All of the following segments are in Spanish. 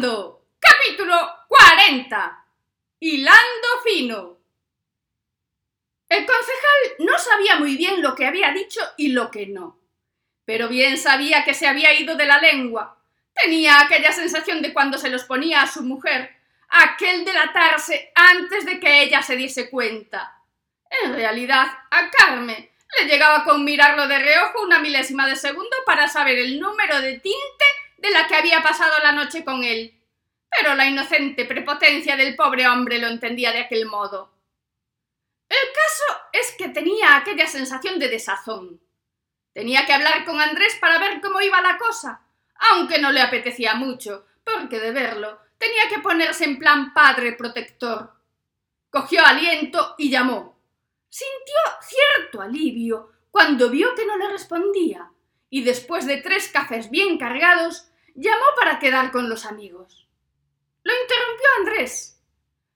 Capítulo 40. Hilando fino. El concejal no sabía muy bien lo que había dicho y lo que no, pero bien sabía que se había ido de la lengua. Tenía aquella sensación de cuando se los ponía a su mujer, aquel delatarse antes de que ella se diese cuenta. En realidad, a Carmen le llegaba con mirarlo de reojo una milésima de segundo para saber el número de tinte de la que había pasado la noche con él. Pero la inocente prepotencia del pobre hombre lo entendía de aquel modo. El caso es que tenía aquella sensación de desazón. Tenía que hablar con Andrés para ver cómo iba la cosa, aunque no le apetecía mucho, porque de verlo tenía que ponerse en plan padre protector. Cogió aliento y llamó. Sintió cierto alivio cuando vio que no le respondía, y después de tres cafés bien cargados, llamó para quedar con los amigos. Lo interrumpió Andrés.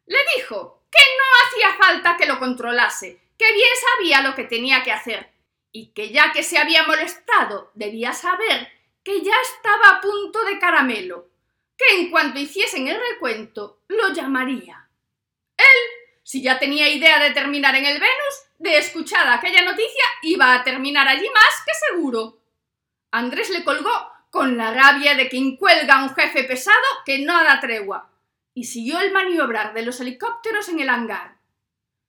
Le dijo que no hacía falta que lo controlase, que bien sabía lo que tenía que hacer, y que ya que se había molestado debía saber que ya estaba a punto de caramelo, que en cuanto hiciesen el recuento lo llamaría. Él, si ya tenía idea de terminar en el Venus, de escuchar aquella noticia iba a terminar allí más que seguro. Andrés le colgó con la rabia de quien cuelga a un jefe pesado que no da tregua, y siguió el maniobrar de los helicópteros en el hangar.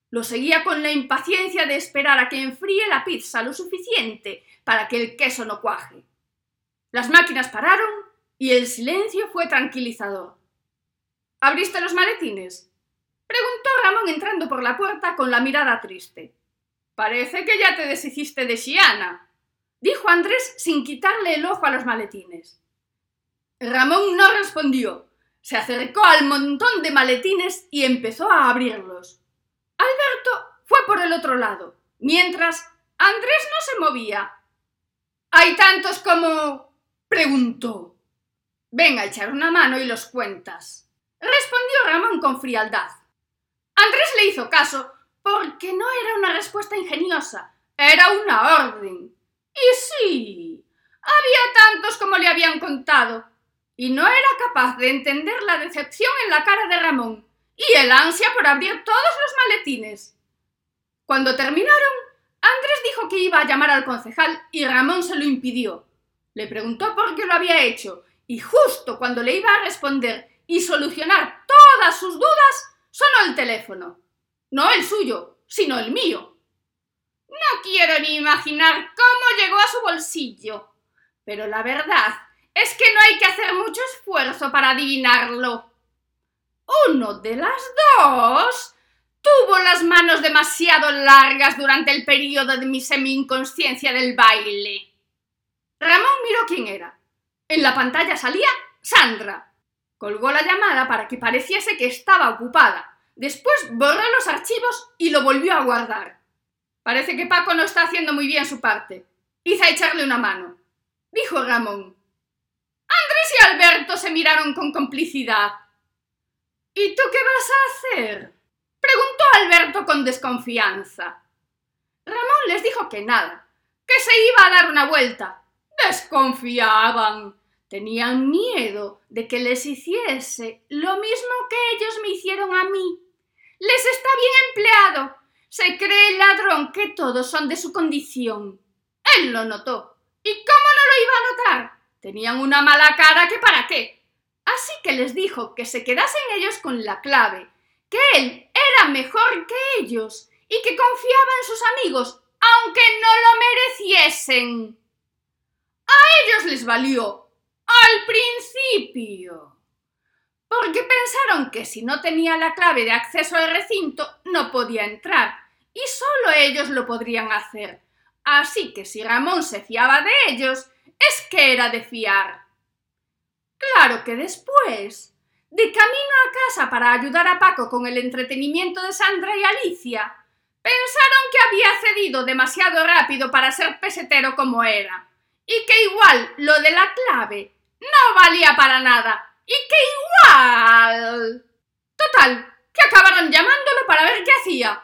Lo seguía con la impaciencia de esperar a que enfríe la pizza lo suficiente para que el queso no cuaje. Las máquinas pararon y el silencio fue tranquilizador. ¿Abriste los maletines? preguntó Ramón entrando por la puerta con la mirada triste. Parece que ya te deshiciste de Xiana, dijo Andrés sin quitarle el ojo a los maletines. Ramón no respondió. Se acercó al montón de maletines y empezó a abrirlos. Alberto fue por el otro lado, mientras Andrés no se movía. ¿Hay tantos como? preguntó. Venga a echar una mano y los cuentas. Respondió Ramón con frialdad. Andrés le hizo caso porque no era una respuesta ingeniosa, era una orden. Y sí, había tantos como le habían contado, y no era capaz de entender la decepción en la cara de Ramón y el ansia por abrir todos los maletines. Cuando terminaron, Andrés dijo que iba a llamar al concejal y Ramón se lo impidió. Le preguntó por qué lo había hecho y justo cuando le iba a responder y solucionar todas sus dudas, sonó el teléfono. No el suyo, sino el mío. No quiero ni imaginar cómo llegó a su bolsillo. Pero la verdad es que no hay que hacer mucho esfuerzo para adivinarlo. Uno de las dos tuvo las manos demasiado largas durante el periodo de mi semi-inconsciencia del baile. Ramón miró quién era. En la pantalla salía Sandra. Colgó la llamada para que pareciese que estaba ocupada. Después borró los archivos y lo volvió a guardar. Parece que Paco no está haciendo muy bien su parte. Hice a echarle una mano, dijo Ramón. Andrés y Alberto se miraron con complicidad. ¿Y tú qué vas a hacer? preguntó Alberto con desconfianza. Ramón les dijo que nada, que se iba a dar una vuelta. Desconfiaban. Tenían miedo de que les hiciese lo mismo que ellos me hicieron a mí. Les está bien empleado se cree el ladrón que todos son de su condición. Él lo notó. ¿Y cómo no lo iba a notar? Tenían una mala cara que para qué. Así que les dijo que se quedasen ellos con la clave, que él era mejor que ellos y que confiaba en sus amigos, aunque no lo mereciesen. A ellos les valió. Al principio. Porque pensaron que si no tenía la clave de acceso al recinto no podía entrar y solo ellos lo podrían hacer. Así que si Ramón se fiaba de ellos, es que era de fiar. Claro que después, de camino a casa para ayudar a Paco con el entretenimiento de Sandra y Alicia, pensaron que había cedido demasiado rápido para ser pesetero como era, y que igual lo de la clave no valía para nada, y que igual... Total, que acabaron llamándolo para ver qué hacía,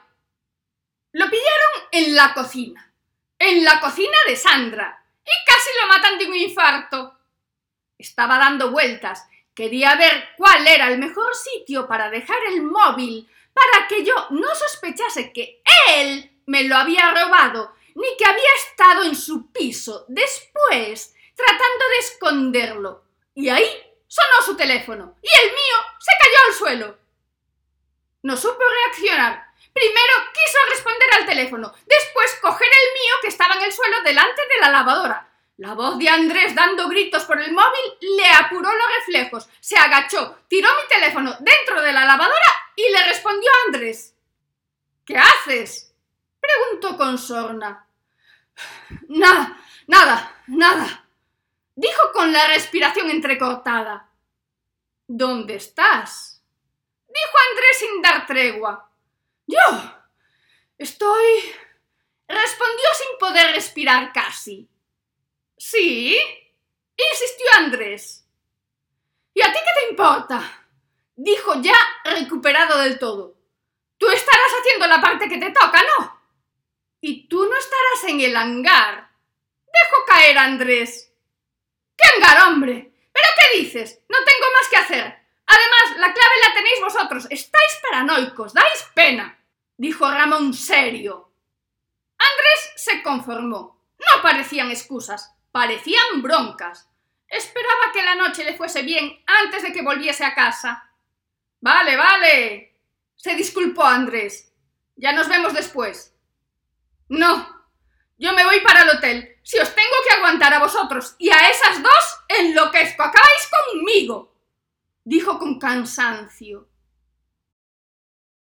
lo pillaron en la cocina, en la cocina de Sandra, y casi lo matan de un infarto. Estaba dando vueltas, Quería ver cuál era el mejor sitio para dejar el móvil para que yo no sospechase que él me lo había robado ni que había estado en su piso después tratando de esconderlo. Y ahí sonó su teléfono y el mío se cayó al suelo. No supo reaccionar. Primero quiso responder al teléfono, después coger el mío que estaba en el suelo delante de la lavadora. La voz de Andrés dando gritos por el móvil le apuró los reflejos. Se agachó, tiró mi teléfono dentro de la lavadora y le respondió a Andrés. ¿Qué haces? preguntó con sorna. Nada, nada, nada, dijo con la respiración entrecortada. ¿Dónde estás? dijo Andrés sin dar tregua. Yo. Estoy. respondió sin poder respirar casi. ¿Sí? insistió Andrés. ¿Y a ti qué te importa? dijo ya recuperado del todo. Tú estarás haciendo la parte que te toca, ¿no? Y tú no estarás en el hangar. Dejo caer Andrés. ¿Qué hangar, hombre? ¿Pero qué dices? No tengo más que hacer. Además, la clave la tenéis vosotros. Estáis paranoicos, dais pena, dijo Ramón serio. Andrés se conformó. No parecían excusas, parecían broncas. Esperaba que la noche le fuese bien antes de que volviese a casa. Vale, vale. Se disculpó Andrés. Ya nos vemos después. No, yo me voy para el hotel. Si os tengo que aguantar a vosotros y a esas dos, enloquezco. Acabáis conmigo, dijo con cansancio.